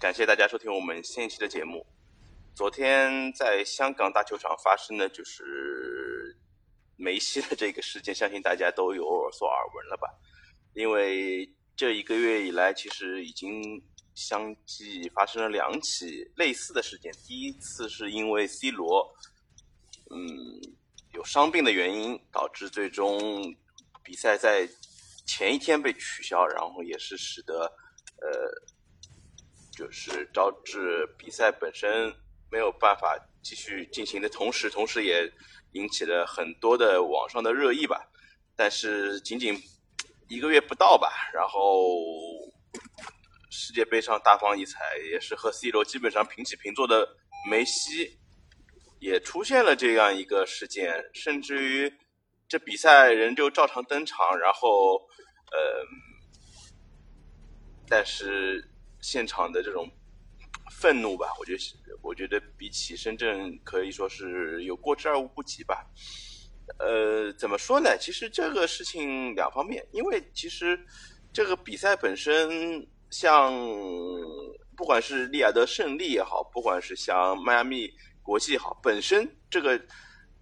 感谢大家收听我们新一期的节目。昨天在香港大球场发生的就是梅西的这个事件，相信大家都有所耳闻了吧？因为这一个月以来，其实已经相继发生了两起类似的事件。第一次是因为 C 罗，嗯，有伤病的原因，导致最终比赛在前一天被取消，然后也是使得呃，就是招致比赛本身。没有办法继续进行的同时，同时也引起了很多的网上的热议吧。但是仅仅一个月不到吧，然后世界杯上大放异彩，也是和 C 罗基本上平起平坐的梅西，也出现了这样一个事件，甚至于这比赛仍旧照常登场，然后呃，但是现场的这种。愤怒吧，我觉得，我觉得比起深圳可以说是有过之而无不及吧。呃，怎么说呢？其实这个事情两方面，因为其实这个比赛本身，像不管是利雅得胜利也好，不管是像迈阿密国际也好，本身这个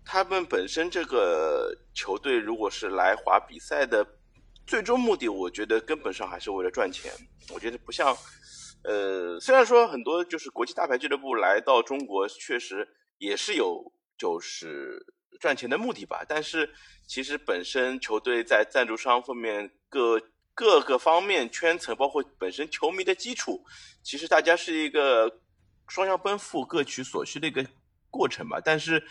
他们本身这个球队如果是来华比赛的最终目的，我觉得根本上还是为了赚钱。我觉得不像。呃，虽然说很多就是国际大牌俱乐部来到中国，确实也是有就是赚钱的目的吧，但是其实本身球队在赞助商方面各各个方面圈层，包括本身球迷的基础，其实大家是一个双向奔赴、各取所需的一个过程吧。但是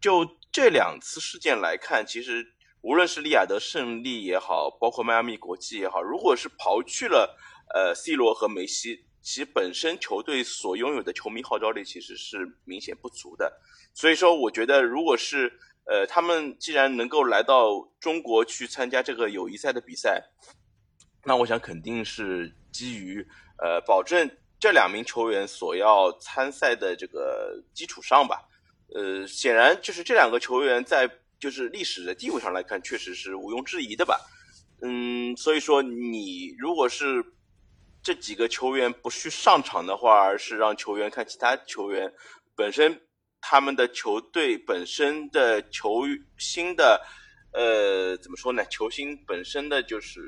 就这两次事件来看，其实无论是利雅得胜利也好，包括迈阿密国际也好，如果是刨去了。呃，C 罗和梅西其本身球队所拥有的球迷号召力其实是明显不足的，所以说我觉得，如果是呃他们既然能够来到中国去参加这个友谊赛的比赛，那我想肯定是基于呃保证这两名球员所要参赛的这个基础上吧。呃，显然就是这两个球员在就是历史的地位上来看，确实是毋庸置疑的吧。嗯，所以说你如果是。这几个球员不去上场的话，而是让球员看其他球员本身他们的球队本身的球星的呃怎么说呢？球星本身的就是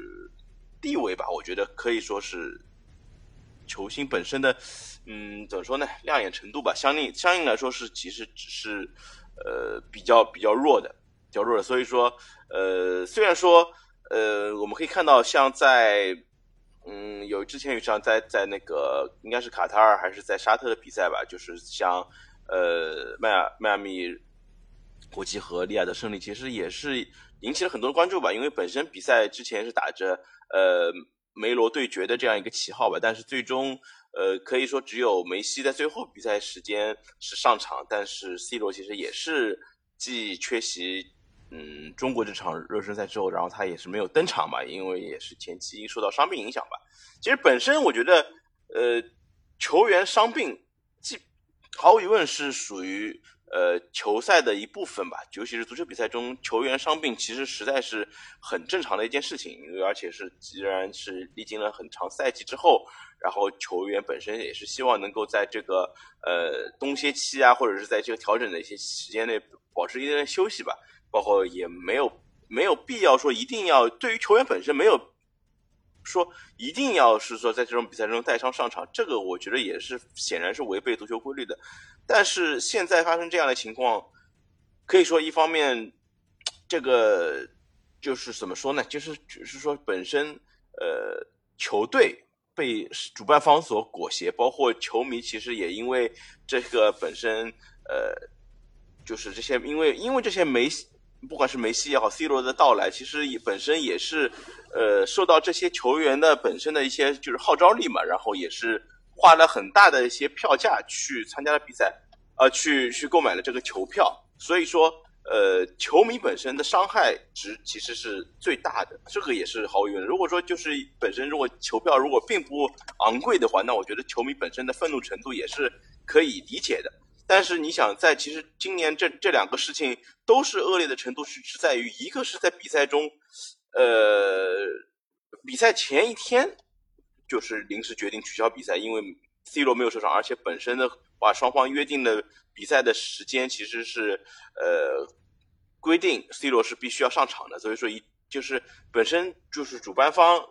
地位吧，我觉得可以说是球星本身的嗯怎么说呢？亮眼程度吧，相应相应来说是其实只是呃比较比较弱的，比较弱的。所以说呃虽然说呃我们可以看到像在。嗯，有之前有场在在那个应该是卡塔尔还是在沙特的比赛吧，就是像呃迈阿迈阿密国际和利亚的胜利，其实也是引起了很多关注吧。因为本身比赛之前是打着呃梅罗对决的这样一个旗号吧，但是最终呃可以说只有梅西在最后比赛时间是上场，但是 C 罗其实也是既缺席。嗯，中国这场热身赛之后，然后他也是没有登场嘛，因为也是前期受到伤病影响吧。其实本身我觉得，呃，球员伤病，既毫无疑问是属于呃球赛的一部分吧。尤其是足球比赛中，球员伤病其实实在是很正常的一件事情，因为而且是既然是历经了很长赛季之后，然后球员本身也是希望能够在这个呃冬歇期啊，或者是在这个调整的一些时间内保持一定的休息吧。包括也没有没有必要说一定要对于球员本身没有说一定要是说在这种比赛中带伤上场，这个我觉得也是显然是违背足球规律的。但是现在发生这样的情况，可以说一方面这个就是怎么说呢？就是只是说本身呃球队被主办方所裹挟，包括球迷其实也因为这个本身呃就是这些因为因为这些没。不管是梅西也好，C 罗的到来，其实也本身也是，呃，受到这些球员的本身的一些就是号召力嘛，然后也是花了很大的一些票价去参加了比赛，呃，去去购买了这个球票，所以说，呃，球迷本身的伤害值其实是最大的，这个也是毫无疑问。如果说就是本身如果球票如果并不昂贵的话，那我觉得球迷本身的愤怒程度也是可以理解的。但是你想，在其实今年这这两个事情都是恶劣的程度是是在于，一个是在比赛中，呃，比赛前一天就是临时决定取消比赛，因为 C 罗没有受伤，而且本身的话，双方约定的比赛的时间其实是呃规定 C 罗是必须要上场的，所以说一就是本身就是主办方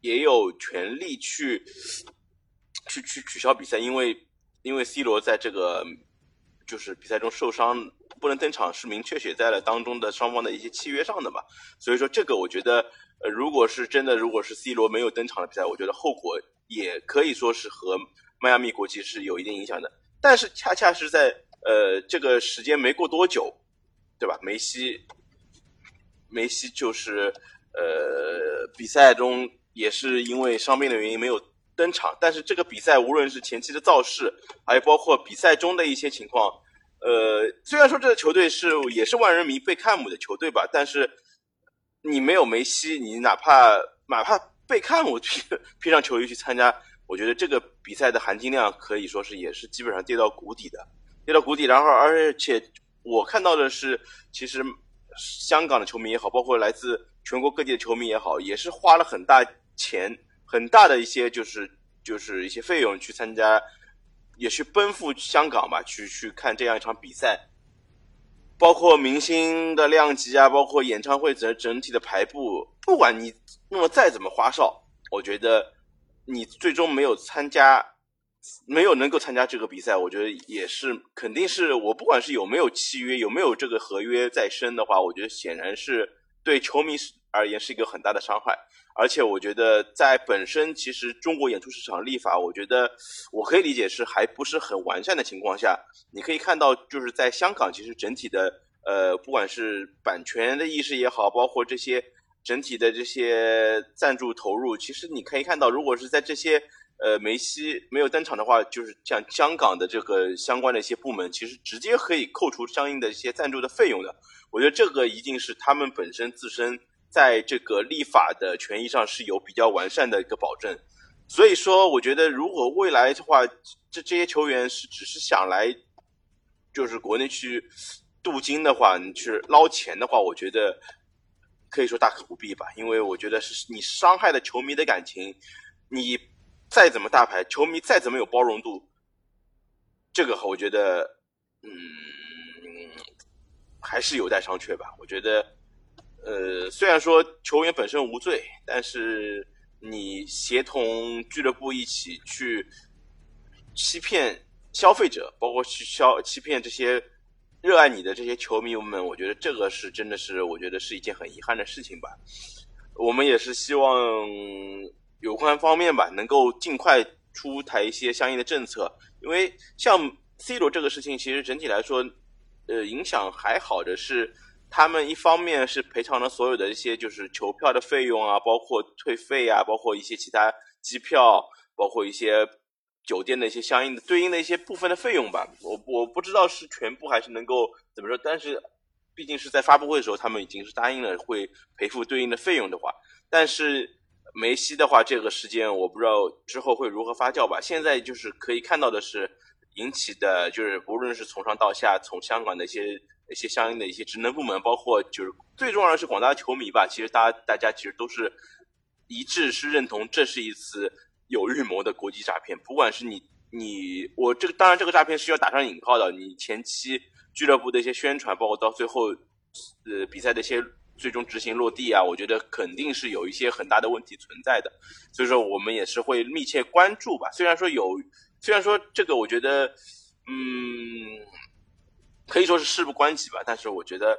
也有权利去去去取消比赛，因为因为 C 罗在这个就是比赛中受伤不能登场，是明确写在了当中的双方的一些契约上的嘛，所以说这个我觉得。呃，如果是真的，如果是 C 罗没有登场的比赛，我觉得后果也可以说是和迈阿密国际是有一定影响的。但是恰恰是在呃这个时间没过多久，对吧？梅西，梅西就是呃比赛中也是因为伤病的原因没有登场。但是这个比赛无论是前期的造势，还有包括比赛中的一些情况，呃，虽然说这个球队是也是万人迷贝克汉姆的球队吧，但是。你没有梅西，你哪怕哪怕贝克汉姆披披上球衣去参加，我觉得这个比赛的含金量可以说是也是基本上跌到谷底的，跌到谷底。然后而且我看到的是，其实香港的球迷也好，包括来自全国各地的球迷也好，也是花了很大钱、很大的一些就是就是一些费用去参加，也去奔赴香港吧，去去看这样一场比赛。包括明星的量级啊，包括演唱会整整体的排布，不管你弄得再怎么花哨，我觉得你最终没有参加，没有能够参加这个比赛，我觉得也是肯定是我不管是有没有契约，有没有这个合约在身的话，我觉得显然是对球迷而言是一个很大的伤害。而且我觉得在本身其实中国演出市场立法，我觉得我可以理解是还不是很完善的情况下，你可以看到就是在香港其实整体的呃不管是版权的意识也好，包括这些整体的这些赞助投入，其实你可以看到，如果是在这些呃梅西没有登场的话，就是像香港的这个相关的一些部门，其实直接可以扣除相应的一些赞助的费用的。我觉得这个一定是他们本身自身。在这个立法的权益上是有比较完善的一个保证，所以说我觉得如果未来的话，这这些球员是只是想来，就是国内去镀金的话，你去捞钱的话，我觉得可以说大可不必吧，因为我觉得是你伤害了球迷的感情，你再怎么大牌，球迷再怎么有包容度，这个我觉得，嗯，还是有待商榷吧，我觉得。呃，虽然说球员本身无罪，但是你协同俱乐部一起去欺骗消费者，包括去消欺骗这些热爱你的这些球迷们，我觉得这个是真的是，我觉得是一件很遗憾的事情吧。我们也是希望有关方面吧，能够尽快出台一些相应的政策，因为像 C 罗这个事情，其实整体来说，呃，影响还好的是。他们一方面是赔偿了所有的一些就是球票的费用啊，包括退费啊，包括一些其他机票，包括一些酒店的一些相应的对应的一些部分的费用吧。我我不知道是全部还是能够怎么说，但是毕竟是在发布会的时候，他们已经是答应了会赔付对应的费用的话。但是梅西的话，这个事件我不知道之后会如何发酵吧。现在就是可以看到的是引起的，就是不论是从上到下，从香港的一些。一些相应的一些职能部门，包括就是最重要的是广大球迷吧。其实大家大家其实都是一致是认同这是一次有预谋的国际诈骗。不管是你你我这个当然这个诈骗是要打上引号的。你前期俱乐部的一些宣传，包括到最后呃比赛的一些最终执行落地啊，我觉得肯定是有一些很大的问题存在的。所以说我们也是会密切关注吧。虽然说有，虽然说这个我觉得嗯。可以说是事不关己吧，但是我觉得，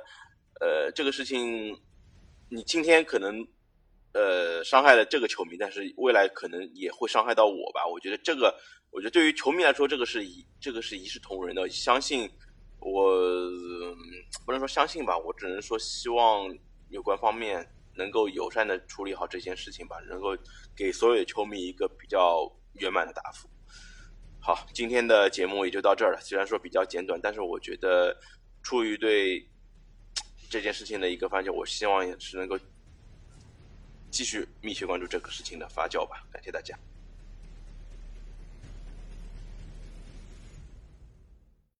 呃，这个事情，你今天可能，呃，伤害了这个球迷，但是未来可能也会伤害到我吧。我觉得这个，我觉得对于球迷来说，这个是一，这个是一视同仁的。相信我，不能说相信吧，我只能说希望有关方面能够友善的处理好这件事情吧，能够给所有的球迷一个比较圆满的答复。好，今天的节目也就到这儿了。虽然说比较简短，但是我觉得出于对这件事情的一个发酵，我希望也是能够继续密切关注这个事情的发酵吧。感谢大家。